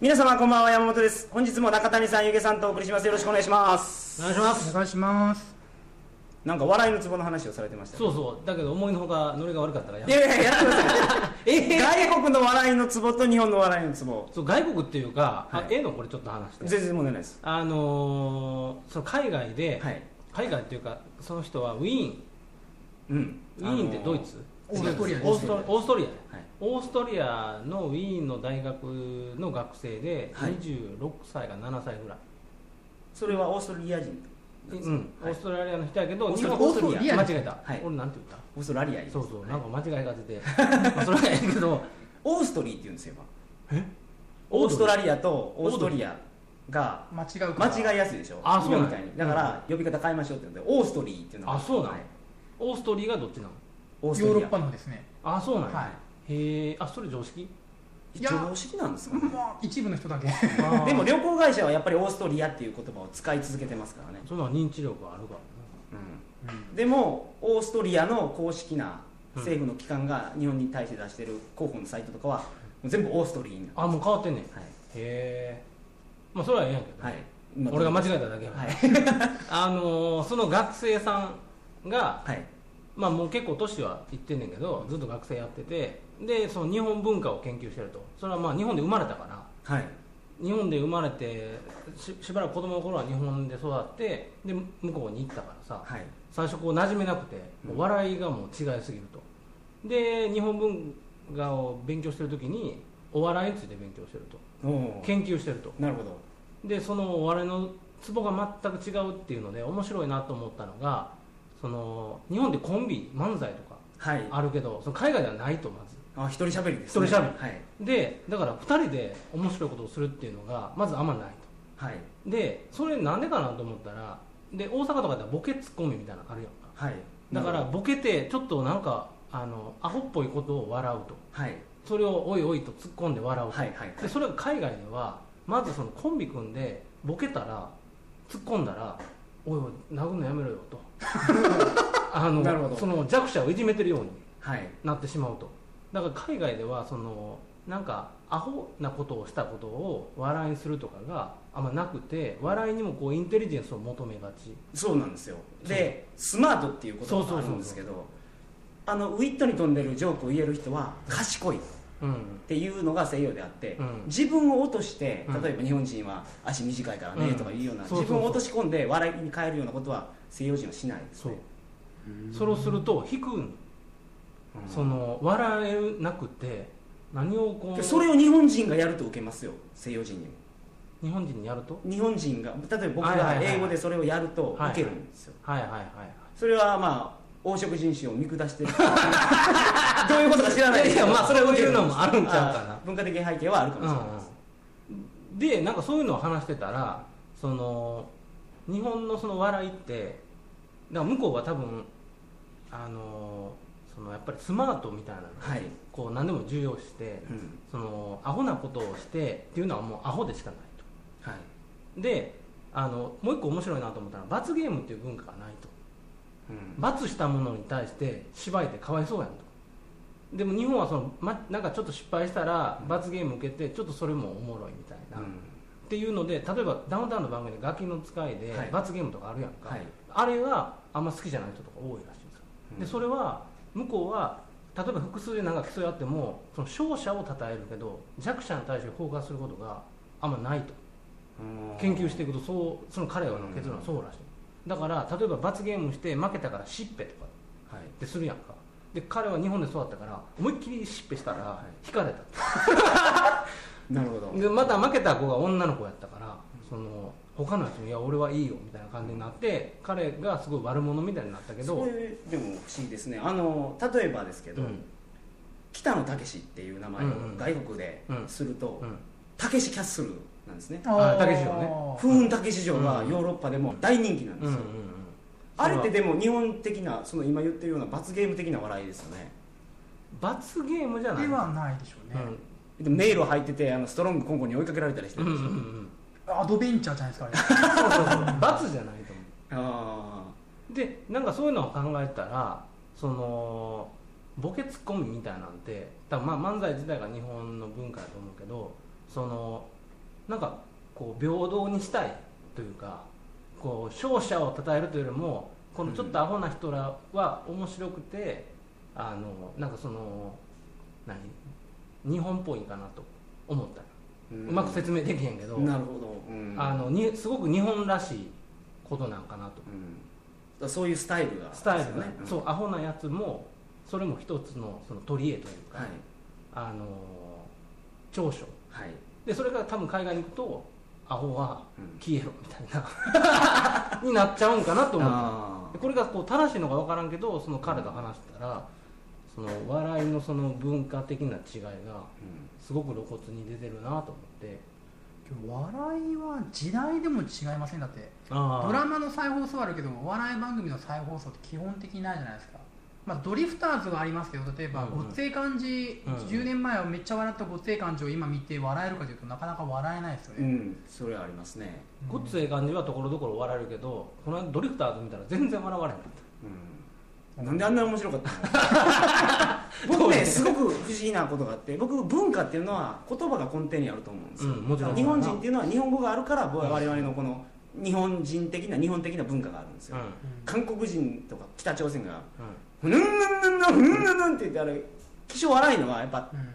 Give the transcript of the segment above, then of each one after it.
皆様こんばんは山本です。本日も中谷さんゆげさんとお送りします。よろしくお願いします。お願いします。お願いします。なんか笑いのツボの話をされてましたね。そうそう。だけど思いのほかノリが悪かったからやいやいややってくださいえ外国の笑いのツボと日本の笑いのツボ。そう外国っていうか、はい。あええのこれちょっと話して。全然問題ないです。あのー、その海外で、はい。海外っていうかその人はウィーン。うん。ウィーンってドイツ、オーストリアです。オーストオーストリア。オーストリアのウィーンの大学の学生ではい。26歳か7歳ぐらい、それはオーストリア人うん、オーストラリアの人やけどオースト日本オーストリア間違えた、はい。俺なんて言っオーストラリアたそうそう、はい。なんか間違いが出て。まあそれはええけど。オーストリーって言うんですよ。今え？オーストラリアとオーストリアが間違う間違いやすいでしょ？あそうみたいに。だから呼び方変えましょうって言ってオーストリーっていうのが。あそうなんはい。オーストリーがどっちなの？ヨーロッパのですね。あそうなんや、はへえ。あそれ常識？いや常識なんですか？ねまあ一部の人だけ。でも旅行会社はやっぱりオーストリアっていう言葉を使い続けてますからね、その認知力があるからうん、でもオーストリアの公式な政府の機関が日本に対して出してる広報のサイトとかは全部オーストリーになあもう変わってんねん。へはい。え。まあそれはええやんけど、はい。俺が間違えただけやはい。あのーその学生さんがはいまあもう結構年はいってんねんけどずっと学生やっててでその日本文化を研究してると。それはまあ日本で生まれたからはい。日本で生まれてししばらく子供の頃は日本で育ってで向こうに行ったからさはい。最初こう馴染めなくてもう笑いがもう違いすぎると。で日本文化を勉強してる時にお笑いについて勉強してると。研究してると。なるほど。でそのお笑いのツボが全く違うっていうので面白いなと思ったのがその日本でコンビ漫才とかはい。あるけどその海外ではないとまず。あ一人喋りです、ね、一人喋り。はい。でだから2人で面白いことをするっていうのがまずあんまないはい。とでそれなんでかなと思ったらで大阪とかではボケツッコミみたいなのあるやんか。はい。だからボケてちょっとなんかあのアホっぽいことを笑うと。はい。それをおいおいと突っ込んで笑うと、はいはいはい。でそれが海外ではまずそのコンビ組んでボケたら突っ込んだら「おいおい殴るのやめろよ」と。あのその弱者をいじめてるようにはい。なってしまうと。だから海外ではそのなんかアホなことをしたことを笑いにするとかがあんまなくて笑いにもこうインテリジェンスを求めがち。そうなんですよ。でスマートっていう言葉があるんですけどあのウィットに飛んでるジョークを言える人は賢いっうん。ていうのが西洋であって、うん。自分を落としてうん。例えば日本人は足短いからねうん。とかいうような、自分を落とし込んで笑いに変えるようなことは西洋人はしないですそう。ねそれをすると引くん。うんその笑えなくて何をこう。でそれを日本人がやると受けますよ西洋人にも。日本人にやると？日本人が例えば僕はいはいはいはい。が英語でそれをやるとはい受けるんですよ、はいはいはい。それはまあ黄色人種を見下してる。どういうことか知らない。いやいやまあそれを言うのもあるんちゃうかな。あ文化的背景はあるかもしれない。です、うん、でなんかそういうのを話してたらその日本のその笑いってだから向こうは多分あのそのやっぱりスマートみたいなはい、こう何でも重要視してうん。そのアホなことをしてっていうのはもうアホでしかないはい、とであのもう一個面白いなと思ったのは罰ゲームっていう文化がないと。うん罰したものに対して芝居ってかわいそうやんと。でも日本はその、ま、なんかちょっと失敗したら罰ゲーム受けてちょっとそれもおもろいみたいな、っていうので例えばダウンタウンの番組で「ガキの使い」ではい。罰ゲームとかあるやんか、はい。あれがあんま好きじゃない人とか多いらしいんですよ、うん。でそれは向こうは例えば複数でなんか競い合ってもその勝者を称えるけど弱者に対してフォーカスすることがあんまないと。うん。研究していくとそうその彼らの結論はそうらしい、だから例えば罰ゲームして負けたからしっぺとかはい。ってするやんか。で彼は日本で育ったから思いっきりしっぺしたらい引かれた。なるほど。でまた負けた子が女の子やったからその他のやつに「いや俺はいいよ」みたいな感じになって彼がすごい悪者みたいになったけどそれでも不思議ですね。あの例えばですけど、うん。北野武っていう名前を外国でするとうん。たけしキャッスルなんですね。あたけし城ね。風雲たけし城がヨーロッパでも大人気なんですよ、うんうんうん。あれってでも日本的なその今言ってるような罰ゲーム的な笑いですよね。罰ゲームじゃない。ではないでしょうね、でも迷路入っててあのストロングコンコに追いかけられたりしてうんるうんんうんですよ、うん。アドベンチャーじゃないですかあれ。そうそうそう。罰じゃないと思あうでなんかそういうのを考えたらそのボケツッコミみたいなんて多分まあ漫才自体が日本の文化だと思うけどそのなんかこう平等にしたいというかこう勝者を称えるというよりもこのちょっとアホな人らは面白くて、あのなんかその何日本っぽいかなと思った、うまく説明できへんけど、なるほど、うん。あのにすごく日本らしいことなんかなと。うん、そういうスタイルが。スタイルが、ですよねそうアホなやつもそれも一つのその取り柄というか、はい。あの長所。はい、でそれが多分海外に行くとアホはうん。消えろみたいな になっちゃうんかなと思うこれがこう正しいのか分からんけどその彼と話したらその笑いのその文化的な違いがすごく露骨に出てるなと思って。笑いは時代でも違いませんだって。あドラマの再放送はあるけどお笑い番組の再放送って基本的にないじゃないですか、まあ、ドリフターズはありますけど例えばごっつええ感じ、うん。うん10年前はめっちゃ笑ったごっつええ感じを今見て笑えるかというとなかなか笑えないですよね、うん、それはありますね、ごっつええ感じはところどころ笑えるけどこの間ドリフターズ見たら全然笑われへんかっうん、なんであんなに面白かったの？僕ねすごく不思議なことがあって僕文化っていうのは言葉が根底にあると思うんですよ、うんもちろん。日本人っていうのは日本語があるから我々のこの日本人的な日本的な文化があるんですよ、た、うん。韓国人とか北朝鮮がうふぬんぬんぬんぬんふぬんぬんぬんって言ってあれ気性荒いのはやっぱうん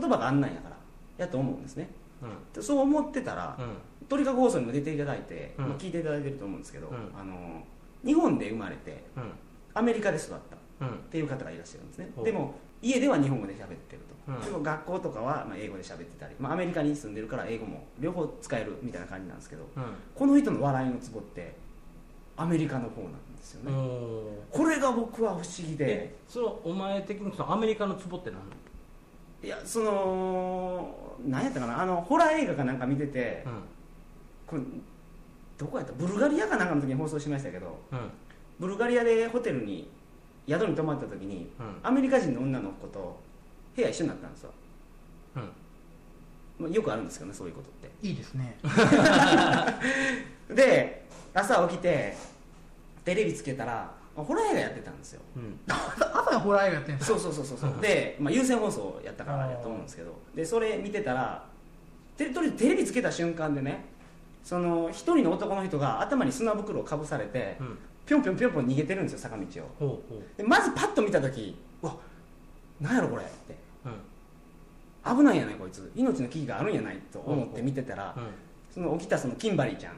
言葉があんなんやからやと思うんですね。んうん。でそう思ってたら、うん。鳥かご放送にも出ていただいて、うん。まあ聞いていただいてると思うんですけど、うん。あの日本で生まれてうん。アメリカで育ったっうん。ていう方がいらっしゃるんですね。でも家では日本語で喋ってると、うん。でも学校とかはまあ英語で喋ってたり、まあ、アメリカに住んでるから英語も両方使えるみたいな感じなんですけどこの人の笑いのツボってアメリカの方なんですよね、これが僕は不思議で。えそれはお前的にそのアメリカのツボって何？いやその何やったかな？あのホラー映画かなんか見てて、うこれどこやった？ブルガリアかなんかの時に放送しましたけどんうん。ブルガリアでホテルに宿に泊まった時にうん。アメリカ人の女の子と部屋一緒になったんですよ、うん。まあ、よくあるんですけどねそういうことって。いいですね。で朝起きてテレビつけたらホラー映画やってたんですよ。うん。朝 朝ホラー映画やってるんですそうそうそうそうそう。で、まあ、有線放送やったからやと思うんですけど。でそれ見てたらテレとりあえずテレビつけた瞬間でねその一人の男の人が頭に砂袋をかぶされてうん。ぴょんぴょんぴょんぴょん逃げてるんですよ坂道を。ほうほでまずパッと見た時うわなんやろこれって。ううん。危ないんやないこいつ。命の危機があるんやないと思って見てたらうん。その起きたそのキンバリーちゃん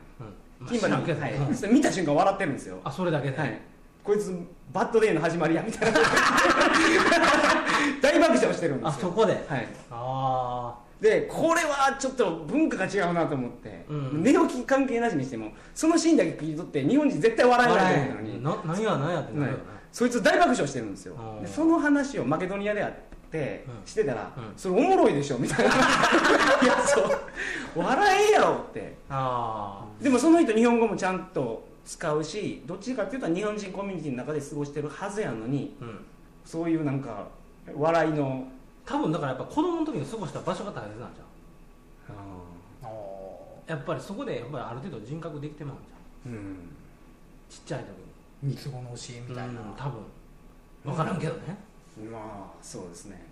うんキンバリまあ知らんけはい見た瞬間笑ってるんですよ。あそれだけで、はい。こいつバッドデーの始まりやみたいな。大爆笑してるんですよ。あそこで。はい。あでこれはちょっと文化が違うなと思って、うん。寝起き関係なしにしてもそのシーンだけ切り取って日本人絶対あ笑えないと思ったのに。な何や何やってなるよね、そいつ大爆笑してるんですよ。うん。でその話をマケドニアであってうん。してたら、うん。それおもろいでしょみたいな。いやそう。笑えやろって。あでもその人日本語もちゃんと使うしどっちかっていうと日本人コミュニティの中で過ごしてるはずやのにあうん。そういうなんか笑いの。多分だからやっぱ子供の時に過ごした場所が大切なんじゃんあやっぱりそこでやっぱりある程度人格できてまうんじゃん。うん。ちっちゃい時に。三つ子の教えみたいな、うん多分。分からんけどね、まあそうですね。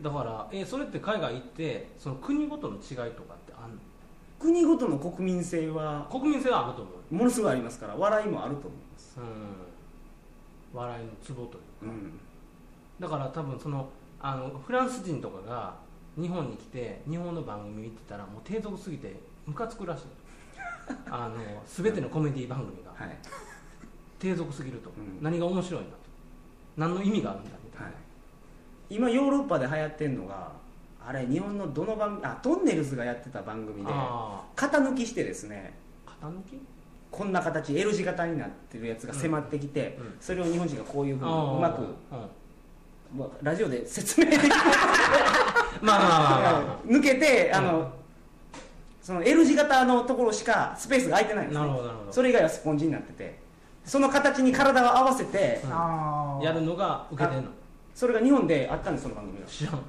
だからえそれって海外行ってその国ごとの違いとかってあんの？国ごとの国民性は国民性はあると思うものすごいありますから笑いもあると思います。うん。笑いのツボというか、うん。だから多分そのあのフランス人とかが日本に来て日本の番組見てたらもう低俗すぎてムカつくらしい。あの全てのコメディ番組が。はい。低俗すぎると、うん。何が面白いんだと何の意味があるんだ？今ヨーロッパで流行ってるのがあれ日本のどの番組あトンネルズがやってた番組であ型抜きしてですね。あ型抜き？こんな形 L 字型になってるやつが迫ってきて、うん。それを日本人がこういうふうにうまく、うん。まあラジオで説明できない まあまあまあまあ。ま抜けてあの、うんその L 字型のところしかスペースが空いてないんあですね。なるほどなるほど。それ以外はスポンジになっててその形に体を合わせて、やるのが受けてんのそれが日本であったんですその番組が知らん。うん。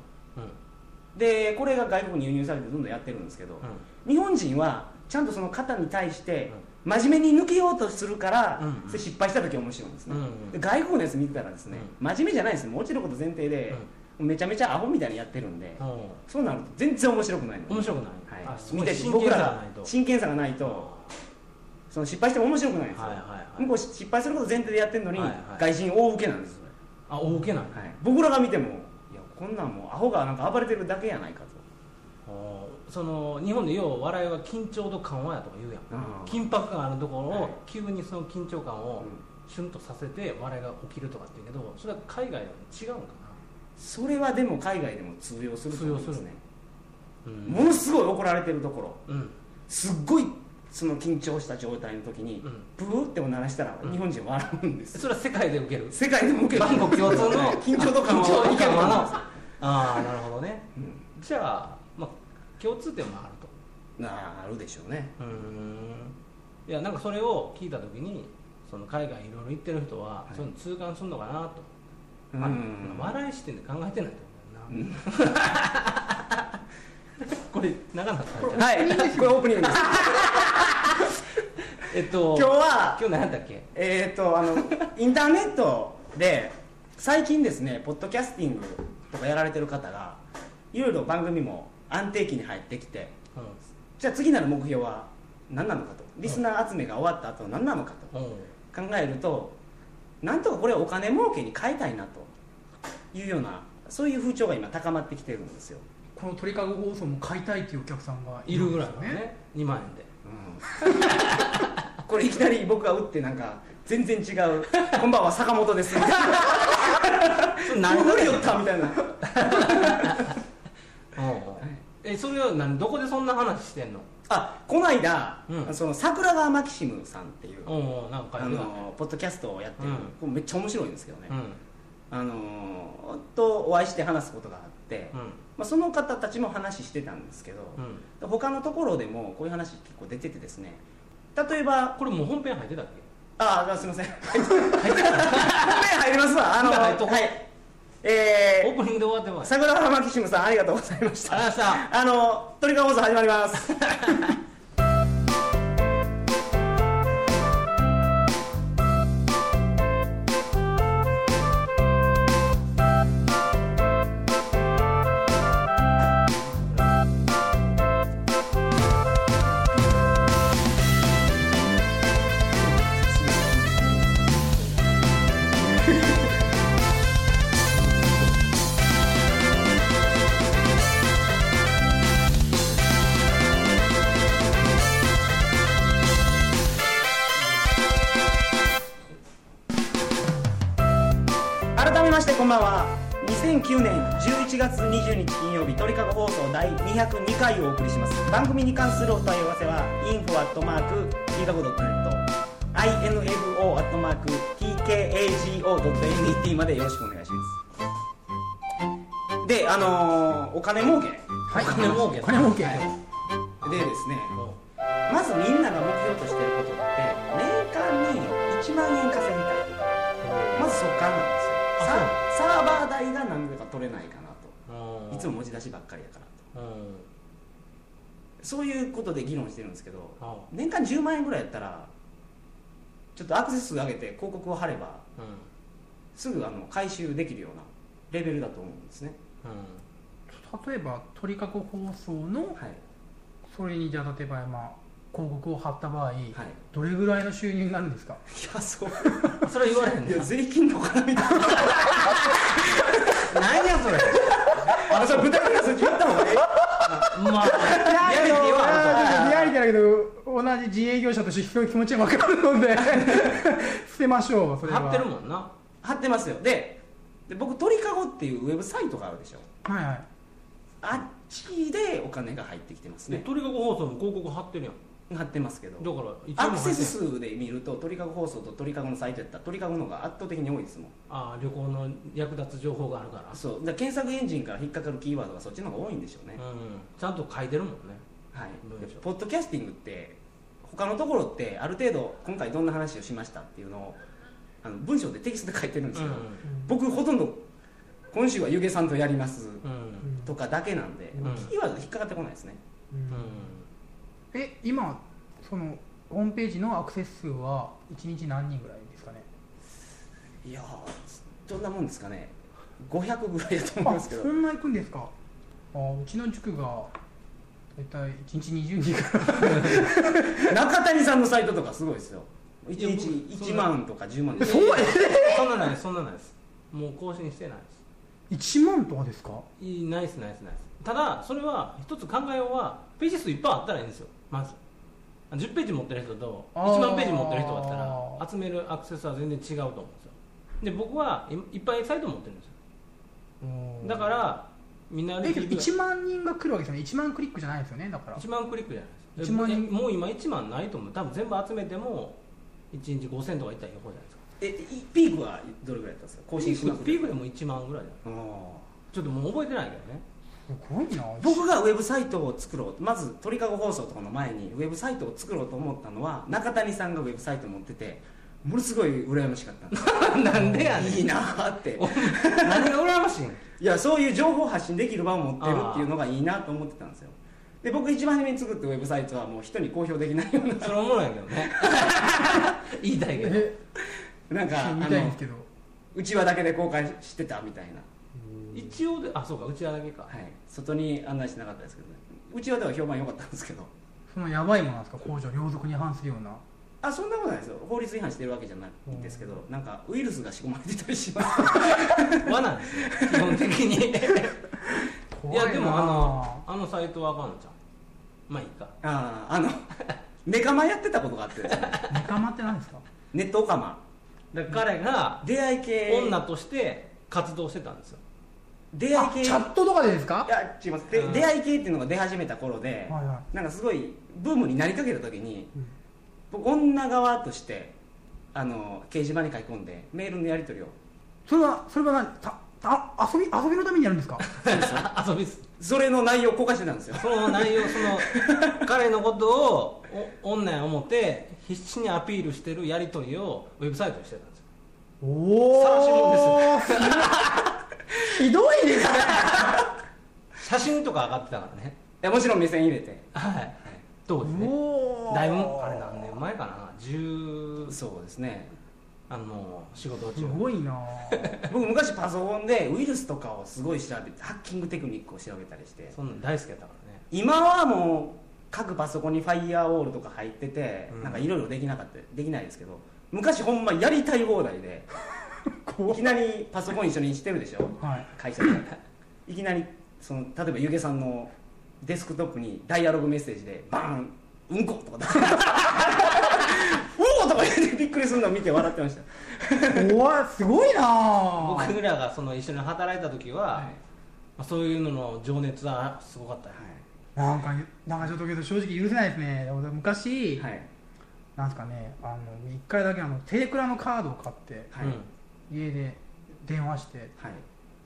でこれが外国に輸入されてどんどんやってるんですけど、日本人はちゃんとその型に対して真面目に抜けようとするから、うんそれ失敗した時面白いんですね、うんうん。で外国のやつ見てたらですね、真面目じゃないですよもう落ちること前提で、めちゃめちゃアホみたいにやってるんで、うん。うんそうなると全然面白くないの。面白くない、はい。見て僕ら真剣さがないとその失敗しても面白くないんですよ、はいはいはい。向こう失敗すること前提でやってるのに、はいはい。外人大受けなんですよ、あ大受けな。いはい、僕らが見てもいやこんなんもうアホがなんか暴れてるだけやないかと。その日本でよう笑いは緊張と緩和やとか言うやん。緊迫感あるところはい。を急にその緊張感をうん。シュンとさせて笑いが起きるとかって言うけどそれは海外では違うんかそれはでも海外でも通用すると思うんですね。なうん。ものすごい怒られてるところ。うん。すっごいその緊張した状態の時に、うん。ブーっても鳴らしたらうん。日本人は笑うんです、それは世界で受ける。世界でも受ける。万国共通の。緊張とかも緊張と受ける緩和の。と思うん。ですよああなるほどね。うん。じゃあ、まあ、共通点もあると。なあるでしょうね。うん。いやなんかそれを聞いた時にその海外いろいろ行ってる人は、はい。そういうの痛感するのかなと、うん。あ笑い視点で考えてないと思うな、これ長はい。これオープニングです。えっと今日は今日何やったっけ？えっ、とあの インターネットで最近ですねポッドキャスティングとかやられてる方がいろいろ番組も安定期に入ってきてうじゃあ次なる目標は何なのかと。リスナー集めが終わった後何なのかとんうん。考えるとなんとかこれをお金儲けに変えたいなというようなそういう風潮が今高まってきてるんですよ、この鳥かご放送も買いたいっていうお客さんがいるぐらいね。2万円で。これいきなり僕が打ってなんか全然違う「こんばんは坂本です」みたいなそれ何無理よったみたいな。えそれは何？どこでそんな話してんの？あこの間、うん。その桜川マキシムさんっていう、なんかあのポッドキャストをやってる、うん。これめっちゃ面白いんですけどね、うん。あのとお会いして話すことがあって、うんまあ、その方たちも話してたんですけど、うん。他のところでもこういう話結構出ててですね。例えばこれもう本編入ってたっけ？ああすいません。入って入りますわ。あのはい。えオープニングで終わってます。ー、桜川マキシムさんありがとうございました。あの鳥かご放送始まります 月20日金曜日鳥かご放送第202回をお送りします。番組に関するお問い合わせは info.tkago.net info.tkago.net までよろしくお願いします。であのーお金儲け。はい。お金儲け。お金儲け。はい。でですねもまずみんなが目標としてることって年間に1万円稼ぎたいとかまずそこからなんですよ。サーバー代が何でか取れないかないつも文字出しばっかりやから。とうん。そういうことで議論してるんですけどあ年間10万円ぐらいやったらちょっとアクセス数上げて広告を貼ればうん。すぐあの回収できるようなレベルだと思うんですね。うん。例えば鳥かご放送のはい。それにじゃあ例えばまあ広告を貼った場合、はい。どれぐらいの収入になるんですか？いやそう。それは言われへんね税金の絡みだ 何やそれあそれ具体的な数字言ったまあリアリティはリアリティだけど同じ自営業者としてそういう気持ちが分かるので捨てましょうそれは。と貼ってるもんな。貼ってますよ。でで僕鳥かごっていうウェブサイトがあるでしょ。はいはい。あっちでお金が入ってきてますね。で鳥かご放送も広告貼ってるやん貼ってますけど。だから一アクセス数で見ると鳥かご放送と鳥かごのサイトやったら鳥かごの方が圧倒的に多いですもん。ああ旅行の役立つ情報があるから。そう。だ検索エンジンから引っかかるキーワードがそっちの方が多いんでしょうね、うんちゃんと書いてるもんね。はい。文章。でポッドキャスティングって他のところってある程度今回どんな話をしましたっていうのをあの文章でテキストで書いてるんですけど、僕ほとんど今週は湯気さんとやりますうん。うんとかだけなんで、うん。キーワードで引っかかってこないですね。うんえ今そのホームページのアクセス数は1日何人ぐらいですかね？いやーどんなもんですかね。500ぐらいだと思いあますけど。そんな行くんですか？あうちの塾が大体1日20人から中谷さんのサイトとかすごいですよ。1いや日僕1万とか10万でそうそんなないですそんなないです。もう更新してないです。1万とかですか？いいナイスナイスナイスただそれは一つ考えようはページ数いっぱいあったらいいんですよまず。10ページ持ってる人とあー。1万ページ持ってる人だったら集めるアクセスは全然違うと思うんですよ。で僕はいいっぱいサイト持ってるんですよ。だからみんなえけどで1万人が来るわけですよね1万クリックじゃないですよねだから。1万クリックじゃないです。1万人。えもう今1万ないと思う。多分全部集めても1日5000とかいったら横じゃないですか。えいピークはどれぐらいだったんですか？更新しまくピークでも1万ぐらいじゃないあちょっともう覚えてないけどね。すごいな。ー僕がウェブサイトを作ろうまず鳥かご放送とかの前にウェブサイトを作ろうと思ったのは中谷さんがウェブサイト持っててものすごい羨ましかった。なんでやねん。いいなーって。何が羨ましいん？いやそういう情報発信できる場を持ってるっていうのがいいなと思ってたんですよ。で僕一番初めに作ったウェブサイトはもう人に公表できないような。それおもろいけどね。言いたいけど。え？なんかあのすけど。うちわだけで公開してたみたいな、一応であそうかうちわだけか。はい、外に案内してなかったですけどね。うちわでは評判良かったんですけど。そのやばいものなんですか？工場両属に反するような。あそんなことないですよ。法律違反してるわけじゃないんですけどなんかウイルスが仕込まれてたりします。罠ですね基本的に。いやでもあのあのサイトはあかんのじゃんまあいいか。あああの ネカマやってたことがあってですね。ネカマって何ですか？ネットオカマ。だから彼が出会い系。女として活動してたんですよ。あ出会い系。チャットとかでですか？いや違います。でうん。出会い系っていうのが出始めた頃で、はいはなんかすごいブームになりかけた時にうん。僕女側としてあの掲示板に書き込んでメールのやり取りを。それはそれは何？たた遊び遊びのためにやるんですか？遊びっす。それの内容を公開してたんですよ。その内容 その彼のことをお女や思って必死にアピールしてるやり取りをウェブサイトにしてたんですよ。おお晒し ひどいですね。写真とか上がってたからね。いやもちろん目線入れて。はい。当時ね？おー。だいぶあれ何年前かな？10そうですね。あの仕事す中ごいな。僕昔パソコンでウイルスとかをすごい調べてハッキングテクニックを調べたりして。そんなん大好きやったからね。今はもう各パソコンにファイヤーウォールとか入ってて、うん。なんかいろいろできなかったできないですけど昔ほんまやりたい放題でいきなりパソコン一緒にしてるでしょ？はい。会社で いきなりその例えばゆげさんのデスクトップにダイアログメッセージでバーンうんことか出しておおとか言ってびっくりするのを見て笑ってました。怖いすごいな僕らがその一緒に働いた時は、はい。まあ、そういうのの情熱はすごかったよ、なんかなんかちょっとけど正直許せないですね。昔、はい。なんですかねあの一回だけあのテレクラのカードを買ってはい、うん家で電話してはい。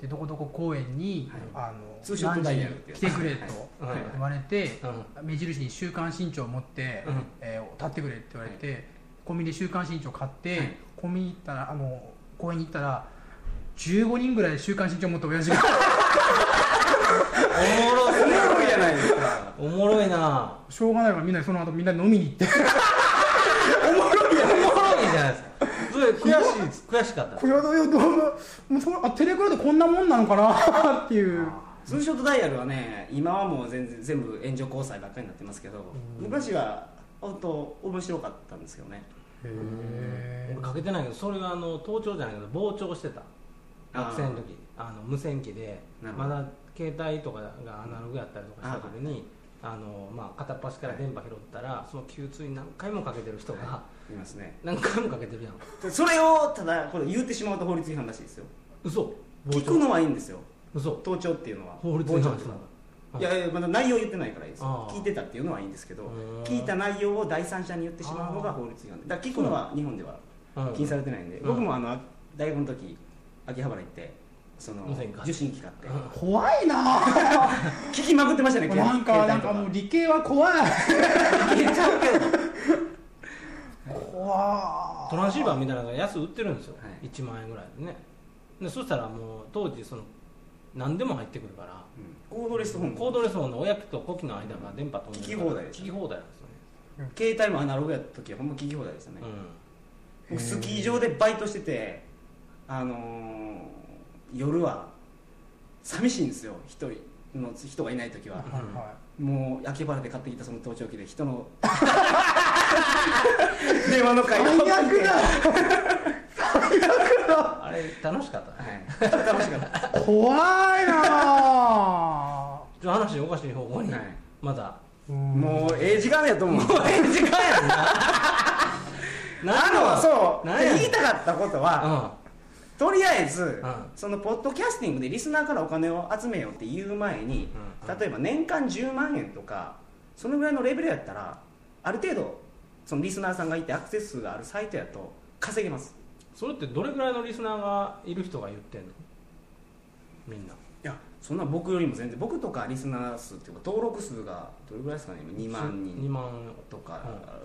でどこどこ公園に、あのツーショットダイヤルってやつ。何時に来てくれとはい。言われて、うん。目印に週刊新潮を持って、うん。えー立ってくれって言われて、コンビニで週刊新潮買って、はい。コンビニ行ったらあの公園に行ったら15人ぐらい週刊新潮持った親父が。おもろおもろいじゃないですか。おもろいな。しょうがないからみんなその後みんな飲みに行っておもろいじゃないですかそれ悔しい悔しかったこれはどういうどうもうそあテレクラってこんなもんなのかなっていう。ツーショットダイヤルはね今はもう全然全部援助交際ばっかりになってますけど、昔は本当面白かったんですよね。へ俺かけてないけどそれはあの盗聴じゃないけど傍聴してた。学生の時。あの無線機でまだ携帯とかがアナログやったりとかした時にあの、まあ、片っ端から電波拾ったらその Q2 に何回もかけてる人がいますね。何回もかけてるやん。でそれをただこれ言ってしまうと法律違反らしいですよ。嘘。聞くのはいいんですよ。嘘。盗聴っていうのは。法律違反傍聴っていやいやまだ内容言ってないからいいですよ。聞いてたっていうのはいいんですけどうん聞いた内容を第三者に言ってしまうのが法律違反で。だから聞くのは日本ではうん。禁止されてないんで、うん。僕もあの大学の時秋葉原行ってその受信機買って。うん。怖いな。聞きまくってましたねなんかなんかもう理系は怖い。消えちゃうけど。怖トランシーバーみたいなのが安売ってるんですよ、はい。1万円ぐらいでね。でそしたらもう当時その何でも入ってくるからうん。コードレスフォンコードレスフォンの親機と子機の間が電波飛んでるから聞き放題です聞き放題なんですよね。携帯もアナログやった時はほんま聞き放題でしたね、う僕スキー場でバイトしててあのー夜は寂しいんですよ。一人の人がいない時は、はいはもう秋葉原で買ってきたその盗聴器で人の 電話の会最悪だ。あれ楽しかったね。はい。楽しかった。怖いなあ。ちょっと話おかしい方向に、はい。まだ。もうええ時間やと思う。ええ時間やんな。あのそう。言いたかったことは、うとりあえず、うん。そのポッドキャスティングでリスナーからお金を集めようって言う前に、うん。例えば年間10万円とかそのぐらいのレベルやったらある程度そのリスナーさんがいてアクセス数があるサイトやと稼げます。んそれってどれぐらいのリスナーがいる人が言ってんの？みんな。いやそんな僕よりも全然僕とかリスナー数っていうか登録数がどれぐらいですかね今？2万2人万とか。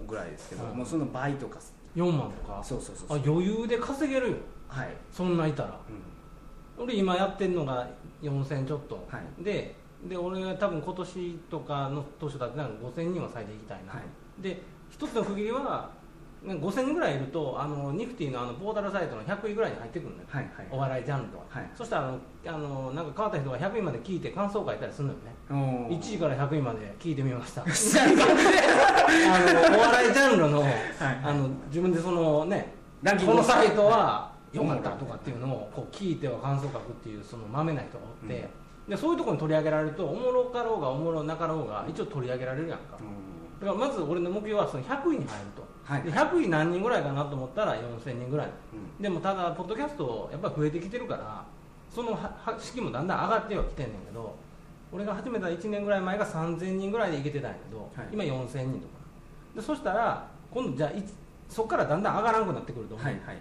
ぐらいですけど、うん。もうその倍とか。4万とか？そうそうそうあ余裕で稼げるよ。はい、そんないたら。うん。俺今やってんのが4000ちょっと、はい。でで俺が多分今年とかの年だってなんか5000人は最低いきたいな、はい。で一つの区切りはなんか5000人ぐらいいるとあのニフティのあのポータルサイトの100位ぐらいに入ってくるのよ、はいはい。お笑いジャンルとか、はい。そしたらあのあのなんか変わった人が100位まで聞いて感想を書いたりするのよね。おー。1位から100位まで聞いてみました。あのお笑いジャンルの,、あの自分でそのねランキングこのサイトは良かったとかっていうのをこう聞いては感想書くっていうそのまめな人がおって、でそういうところに取り上げられるとおもろかろうがおもろなかろうが一応取り上げられるやんか、うんだからまず俺の目標はその100位に入ると、はい。で100位何人ぐらいかなと思ったら4000人ぐらい。うん。でもただポッドキャストやっぱり増えてきてるからそのはは式もだんだん上がってはきてんねんけど俺が始めた1年ぐらい前が3000人ぐらいでいけてたんやけど、はい。今4000人とか。でそしたら今度じゃあいそこからだんだん上がらなくなってくると。思う、はいはい。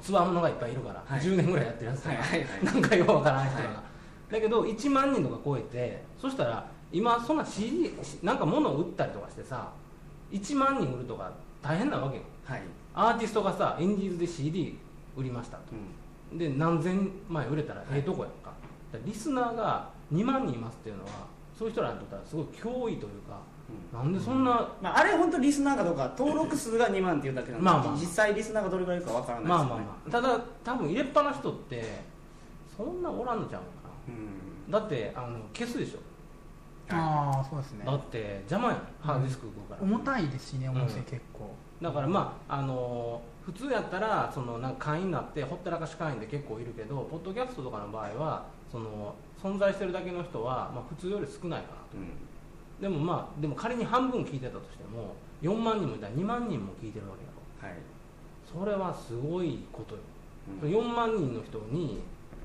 つわものがいっぱいいるから、はい。10年ぐらいやってるやつとか、はいはいはい。なんかよくわからない人が、はい。だけど1万人とか超えてそしたら今そんな CD なんか物を売ったりとかしてさ1万人売るとか大変なわけよ。はい。アーティストがさインディーズで CD 売りましたと。うん。で何千枚売れたらええとこやんか,、リスナーが2万人いますっていうのはそういう人らにとってはすごい脅威というか、なんでそんな、まあ、あれ本当リスナーかどうか登録数が2万っていうだけなんで、まあまあ。実際リスナーがどれぐらいいるかわからないですよね。まあまあまあ。ただ多分入れっぱな人ってそんなおらんのちゃうのかうん。なだってあの消すでしょああそうですね。だって邪魔やんハードディスク動くから、重たいですしね音声うん結構、だからまああの普通やったらそのなんか会員になってほったらかし会員で結構いるけどポッドキャストとかの場合はその存在してるだけの人は、まあ、普通より少ないかなうん。でもまあでも仮に半分聞いてたとしても4万人もいたら2万人も聞いてるわけやろ。はい。それはすごいことよ、うん。4万人の人に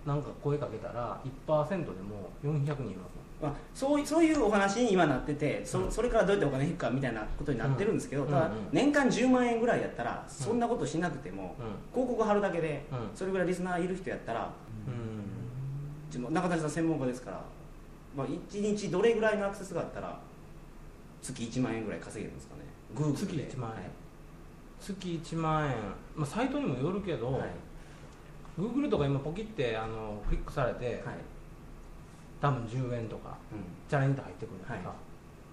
なんか声かけたら1%でも400人いますもんまあ、そういそういうお話に今なっててそ,、うん。それからどうやってお金引くかみたいなことになってるんですけど、ただ年間10万円ぐらいやったらそんなことしなくても、う広告貼るだけで、うん。それぐらいリスナーいる人やったら中谷さん専門家ですから、まあ、1日どれぐらいのアクセスがあったら月1万円ぐらい稼げるんですかね。月で。1万円。月1万円、まあ、サイトにもよるけど、はいはい。Google とか今ポキってあのクリックされて、はい多分10円とかうん。チャレンジ入ってくるとか、はい。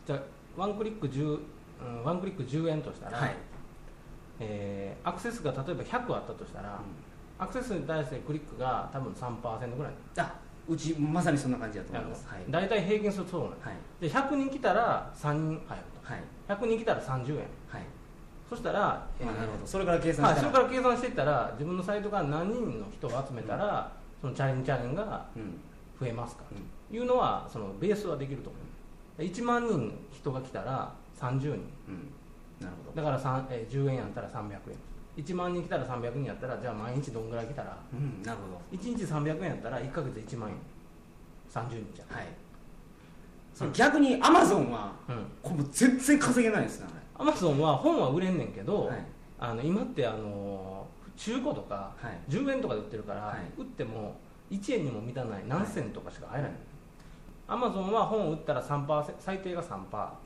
じゃあワンクリック10、うん、ワンクリック10円としたら、はい。えーアクセスが例えば100あったとしたら、アクセスに対してクリックが多分3%ぐらい。あうちまさにそんな感じだと思います。はい。大体平均するとそうなのはい。で100人来たら3人入るはい。と100人来たら30円。はい、そしたら、えーまあ、なるほど。それから計算はい、したら、それから計算していったら自分のサイトが何人の人を集めたら、そのチャレンジチャレンがうん増えますかうんというのはそのベースはできると思う。1万人人が来たら30人。うん。なるほど。だから3、えー10円やったら300円。1万人来たら300人やったらじゃあ毎日どんぐらい来たら？うんなるほど。1日300円やったら1か月1万円。30人じゃん。はい。それ逆にアマゾンはうん。これ全然稼げないですねアマゾンは本は売れんねんけど、はい。あの今ってあの中古とかはい。10円とかで売ってるから、はい。売っても1円にも満たない何銭とかしか入らない、アマゾンは本を売ったら3%最低が3%は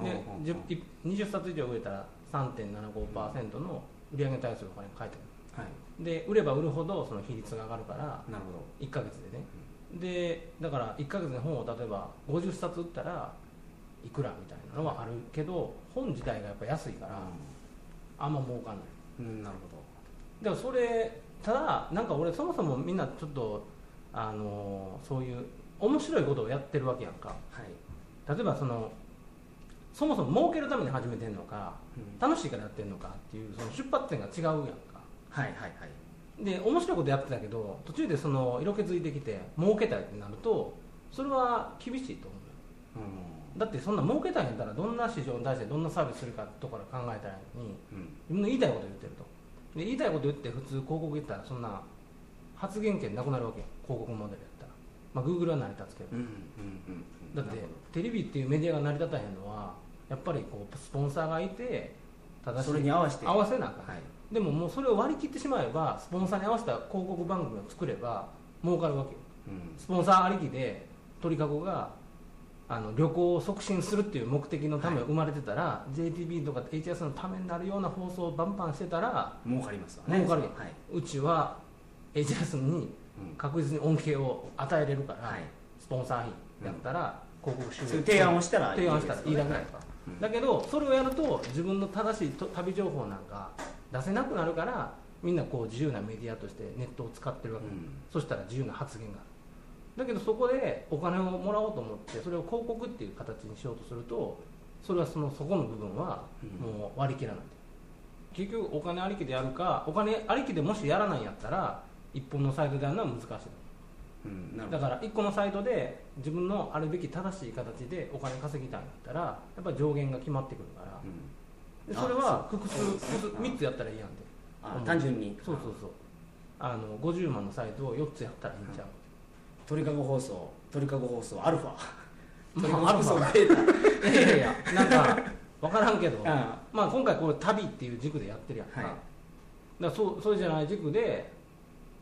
い。でほうほうほう。10 20冊以上売れたら3.75%の売上に対するお金が返ってくはい。るで売れば売るほどその比率が上がるからなるほ1ヶ月でね。でだから1ヶ月に本を例えば50冊売ったらいくらみたいなのはあるけど本自体がやっぱ安いからあんま儲かんない。どうんなるほでもそれただなんか俺そもそもみんなちょっとあのそういう面白いことをやってるわけやんか。どはい。例えばそのそもそも儲けるために始めてんのかうん。楽しいからやってんのかっていうその出発点が違うやんか。はいはいはい。で面白いことやってたけど途中でその色気づいてきて儲けたいってなるとそれは厳しいと思う。ようだってそんな儲けたいんやったらどんな市場に対してどんなサービスするかとか考えたらいいのにんうん。自分の言いたいこと言ってるとで言いたいこと言って普通広告言ったらそんな発言権なくなるわけよ。広告モデルやったら。まあ Google は成り立つけど。うんうんうん。うんだってテレビっていうメディアが成り立たへんのはやっぱりこうスポンサーがいて正しいそれに合わせて。合わせなあかん、はい。でももうそれを割り切ってしまえばスポンサーに合わせた広告番組を作れば儲かるわけよ。うん。スポンサーありきで鳥かごがあの旅行を促進するっていう目的のためはい。生まれてたら、JTB とか HS のためになるような放送をバンバンしてたら儲かりますわね。儲かるよ。はい。うちは HS にうん。確実に恩恵を与えれるから、はい。スポンサー費やったら広告収入提案をしたらいい提案したらいいだけだはい。うん。だけどそれをやると自分の正しいと旅情報なんか出せなくなるからみんなこう自由なメディアとしてネットを使ってるわけ、うん。そしたら自由な発言があるだけどそこでお金をもらおうと思ってそれを広告っていう形にしようとするとそれはそのそこの部分はうん。もう割り切らない。結局お金ありきでやるかお金ありきでもしやらないんやったら一本のサイトでやるのは難しい。うんだから1個のサイトで自分のあるべき正しい形でお金稼ぎたいんだったらやっぱり上限が決まってくるから。うん。でそれはあ複数複数3つやったらいいやんであう。ん単純に。そうそうそう。あの50万のサイトを4つやったらいいんちゃう、鳥かご放送鳥かご放送アルファ。鳥かごまあアルフ放送ァ。ベータ。いやいやいやなんか 分からんけど。あまあ今回これ旅っていう軸でやってるやんか,、はい。だそうそれじゃない軸で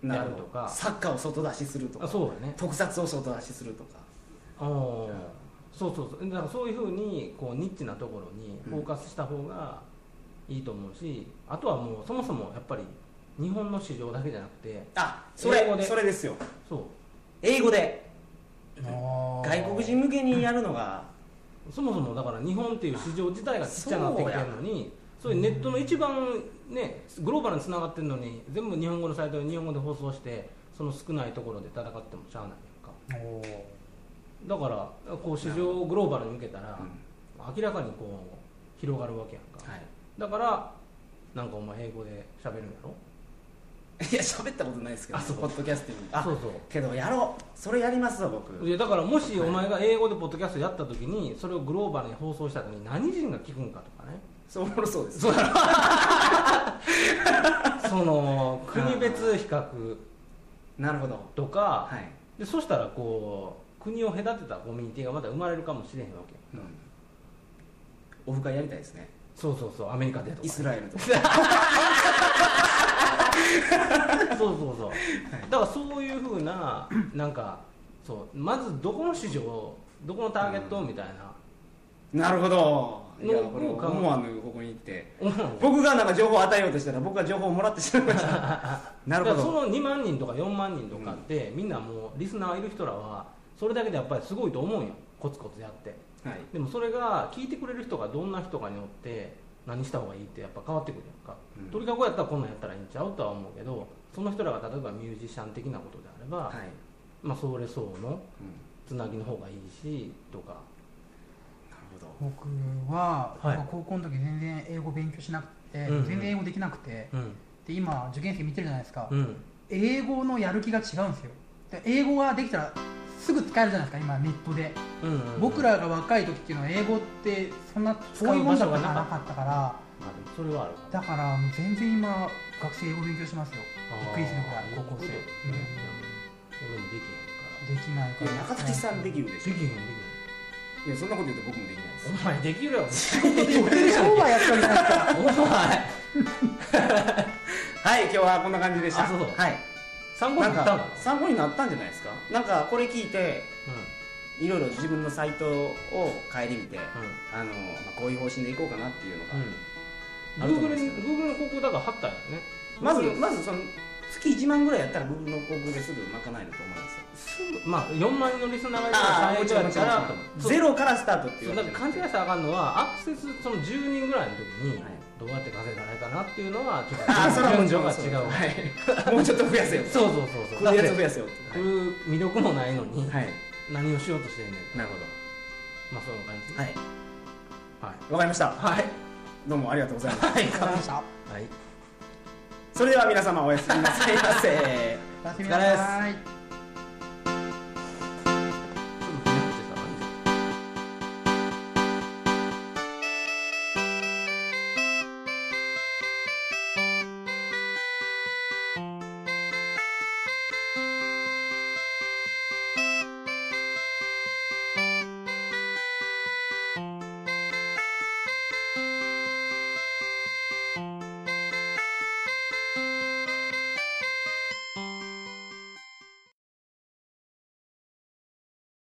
やるとか。サッカーを外出しするとか。あそうだね。特撮を外出しするとか。あー。そうそうそう。だからそういうふうにこうニッチなところにフォーカスした方がいいと思うし、あとはもうそもそもやっぱり日本の市場だけじゃなくてあそれそれですよ。そう英語で。外国人向けにやるのが。そもそもだから日本っていう市場自体がちっちゃくなってきてるのにそういうネットの一番ねグローバルにつながってるのに全部日本語のサイトで日本語で放送してその少ないところで戦ってもしゃあないやんか。だからこう市場をグローバルに向けたらうん。明らかにこう広がるわけやんか。はい。だからなんかお前英語で喋るんやろ？いや喋ったことないですけどポッドキャスティング。あそうそう。けどやろう。それやりますわ僕。いやだからもしお前が英語でポッドキャストやった時にそれをグローバルに放送した時に何人が聞くんかとかね。そうおもろそうです。そ の国別比較。なるほど。とか、はい。でそしたらこう国を隔てたコミュニティがまた生まれるかもしれへんわけ。よオフ会やりたいですね。そうそうそうアメリカでとか。イスラエルとか そうそうそう。だからそういうふうななんかそうまずどこの市場どこのターゲットみたいな、なるほど。いやのこれ思わぬここに行って。僕がなんか情報を与えようとしたら僕が情報をもらってしまいました。なるほど。その2万人とか4万人とかって、みんなもうリスナーいる人らはそれだけでやっぱりすごいと思うんよ。コツコツやって。はい。でもそれが聞いてくれる人がどんな人かによって何した方がいいってやっぱ変わってくるやんか、うん。鳥かごやったらこんなんやったらいいんちゃうとは思うけどその人らが例えばミュージシャン的なことであれば、はい。まあそれ相のうん。つなぎの方がいいしとか。なるほど。僕は、はい。まあ高校の時全然英語勉強しなくて、うんうん。全然英語できなくてうん。で今受験生見てるじゃないですか、うん。英語のやる気が違うんですよ。で英語ができたらすぐ使えるじゃないですか今ネットで、うんうん僕らが若い時っていうのは英語ってそんないもんだった場所がななかったから。それはあるだからもう全然今学生英語勉強しますよ。びっくりするぐらい高校生、うん。俺もできへんから。うん、できないから。中谷さんできるでしょできへん。できいやそん。なこと言うと僕もできないですへん。お前できるよ僕で商売やってるじゃないですかお前はい今日はこん。な感じでしたあそうそうはい参考になったの？か参考になったんじゃないですか？なんかこれ聞いていろいろ自分のサイトを顧みてあの、まあ、こういう方針でいこうかなっていうのが、うん。あると思 Google にうんですけど。Google の広告だから貼ったんよね。まずまずその月1万ぐらいやったら Google の広告ですぐ賄えると思いますよ。すぐまあ4万人のリスナーがいるから最初やったらゼロからスタートっていそううだから勘違いしたらあかんのはアクセスその10人ぐらいの時にはいどうやって稼いだらいいかなっていうのはちょっとそれはもう違う。はい、もうちょっと増やせよそうそうそうそう。やつ増やせよって。来る魅力もないのにはい、はい、何をしようとしてんねんなるほど。まあそんな感じ。はい。はい。わかりました。はい。どうもありがとうございます。はい。ありました。はい。それでは皆様おやすみなさい。ませおやすみなさい